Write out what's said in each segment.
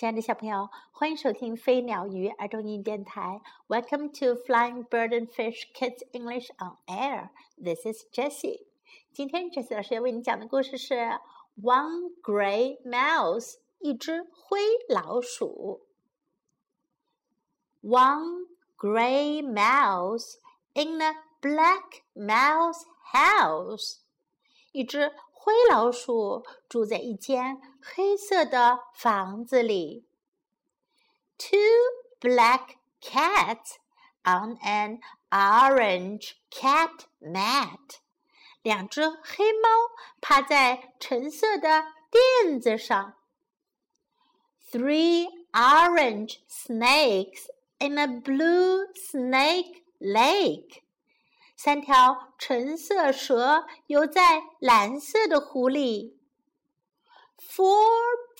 亲爱的小朋友，欢迎收听飞鸟鱼儿童英语电台。Welcome to Flying Bird and Fish Kids English on Air. This is Jessie. 今天 Jessie 老师要为你讲的故事是 One Gray Mouse，一只灰老鼠。One gray mouse in a black mouse house，一只 灰老鼠住在一间黑色的房子里。Two black cats on an orange cat mat。两只黑猫趴在橙色的垫子上。Three orange snakes in a blue snake lake。 三条橙色蛇游在蓝色的湖里。Four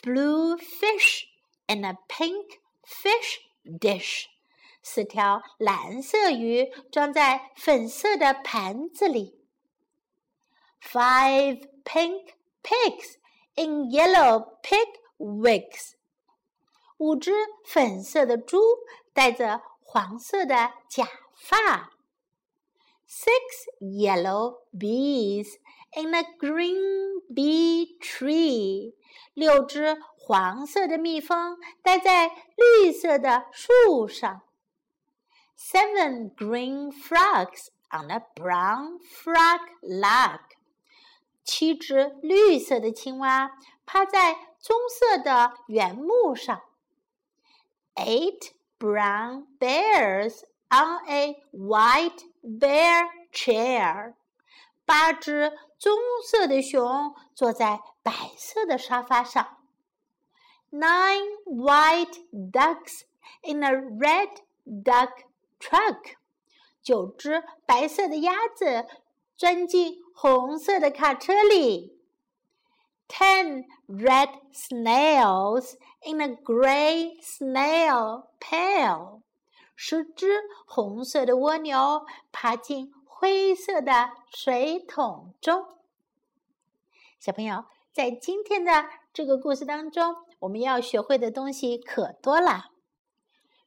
blue fish in a pink fish dish，四条蓝色鱼装在粉色的盘子里。Five pink pigs in yellow pig wigs，五只粉色的猪戴着黄色的假发。 six yellow bees in a green bee tree. 六只黄色的蜜蜂待在绿色的树上。Seven green frogs on a brown frog log. 七只绿色的青蛙趴在棕色的原木上。Eight brown bears on a white bear chair，八只棕色的熊坐在白色的沙发上。Nine white ducks in a red duck truck，九只白色的鸭子钻进红色的卡车里。Ten red snails in a gray snail pail。 十只红色的蜗牛爬进灰色的水桶中。小朋友，在今天的这个故事当中，我们要学会的东西可多了。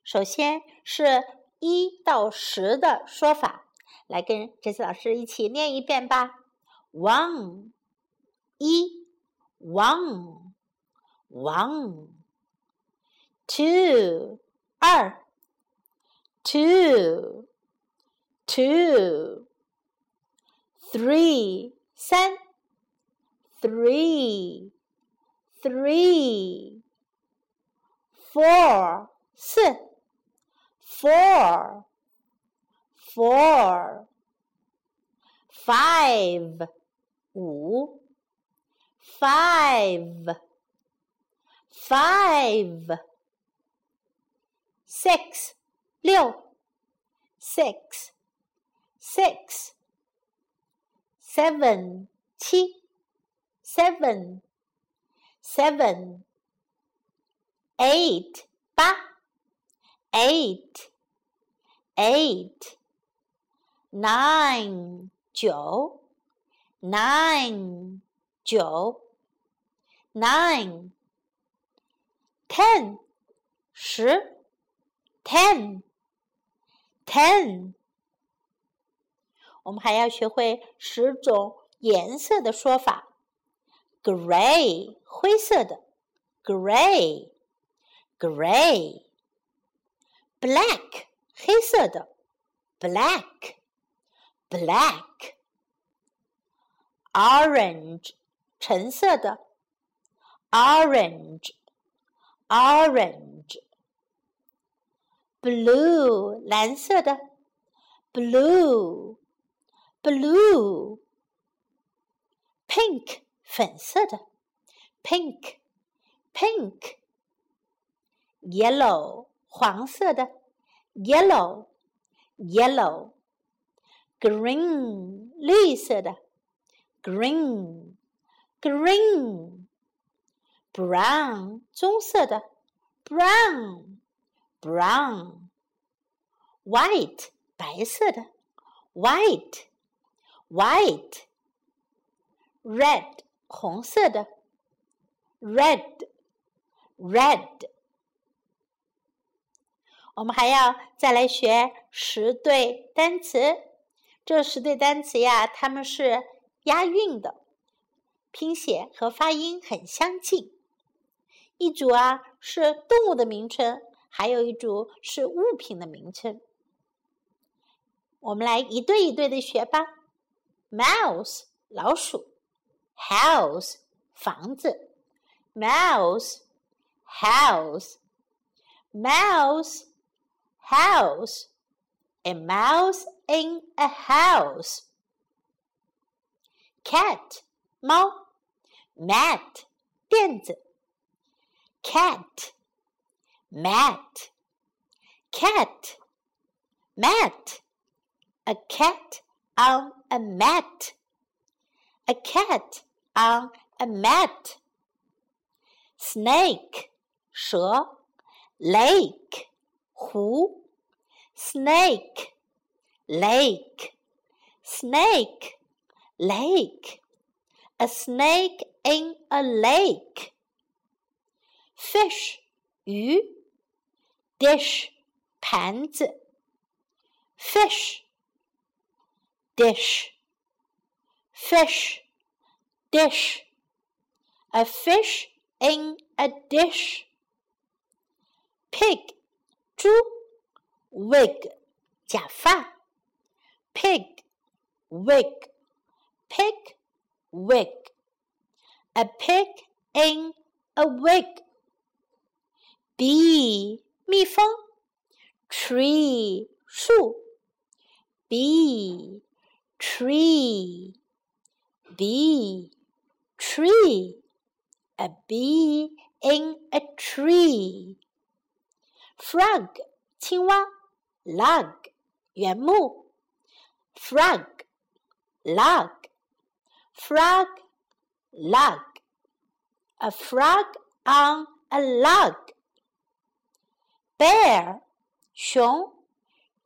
首先是一到十的说法，来跟这次老师一起念一遍吧。One，一；one，one；two，二。two, two, three, 三 three, three, four, 四 four, four, five, 五 five, five, six, 六，six six seven 七，seven seven eight 八，eight eight nine 九，nine 九，nine ten 十，ten ten，我们还要学会十种颜色的说法：gray 灰色的；gray，gray；black 黑色的；black，black；orange 橙色的；orange，orange。 blue 蓝色的，blue blue pink 粉色的，pink pink yellow 黄色的，yellow yellow green 绿色的，green green brown 棕色的，brown Brown, white 白色的，white, white, red 红色的，red, red, 我们还要再来学十对单词。这十对单词呀，它们是押韵的，拼写和发音很相近。一组啊是动物的名称，还有一组是物品的名称。我们来一对一对的学吧。Mouse 老鼠，House 房子，Mouse house mouse house a mouse in a house cat 猫 mat 垫子 cat mat cat mat a cat on a mat a cat on a mat snake 蛇，lake 湖，snake lake snake lake a snake in a lake fish 鱼 ，dish 盘子，fish dish fish dish a fish in a dish pig 猪，wig 假发，pig wig pig wig a pig in a wig bee 蜜蜂，tree 树，bee tree bee tree a bee in a tree frog 青蛙，log 原木，frog log frog log a frog on a log bear 熊，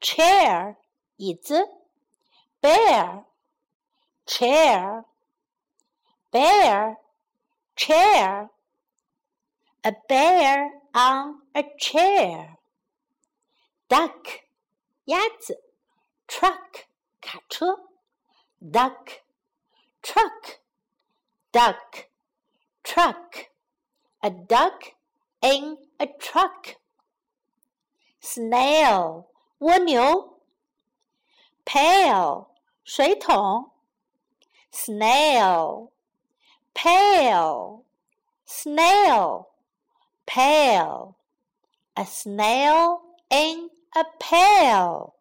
chair 椅子，bear chair bear chair a bear on a chair. Duck 鸭子，truck 卡车，duck truck duck truck a duck in a truck. Snail 蜗牛，pail 水桶，snail pail snail pail, a snail in a pail。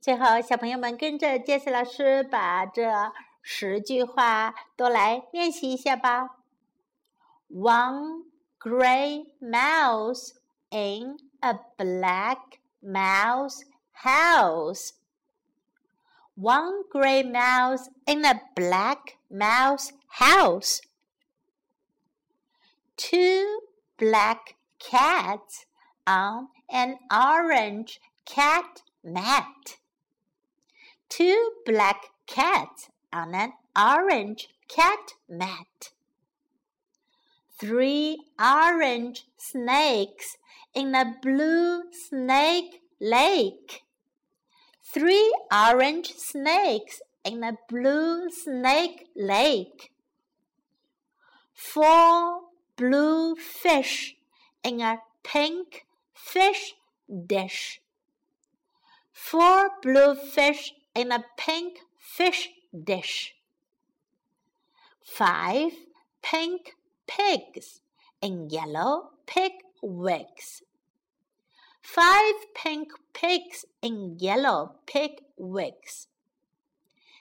最后，小朋友们跟着杰西老师把这十句话都来练习一下吧。One gray mouse in a black mouse house. One gray mouse in a black mouse house two black cats on an orange cat mat. Two black cats on an orange cat mat. Three orange snakes in a blue snake lake. Three orange snakes in a blue snake lake. Four blue fish in a pink fish dish. Four blue fish in a pink fish dish. Five pink pigs in yellow pig wigs. Five pink pigs in yellow pig wigs.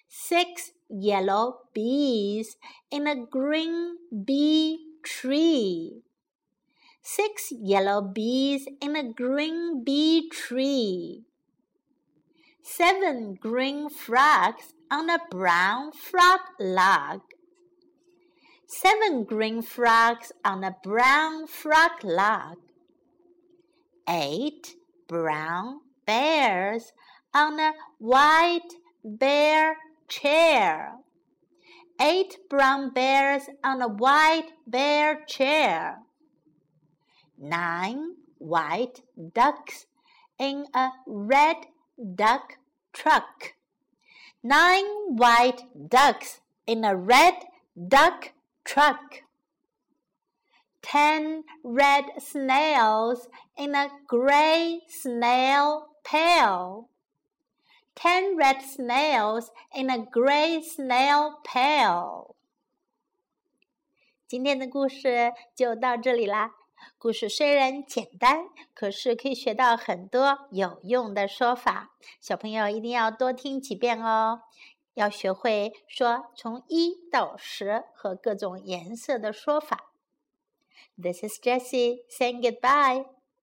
Six yellow bees in a green bee tree. Six yellow bees in a green bee tree. Seven green frogs on a brown frog log. Seven green frogs on a brown frog log. Eight brown bears on a white bear chair eight brown bears on a white bear chair. Nine white ducks in a red duck truck. Nine white ducks in a red duck truck. Ten red snails in a gray snail pail. Ten red snails in a gray snail pail. 今天的故事就到这里啦。故事虽然简单，可是可以学到很多有用的说法。小朋友一定要多听几遍哦，要学会说从一到十和各种颜色的说法。This is Jessie saying goodbye.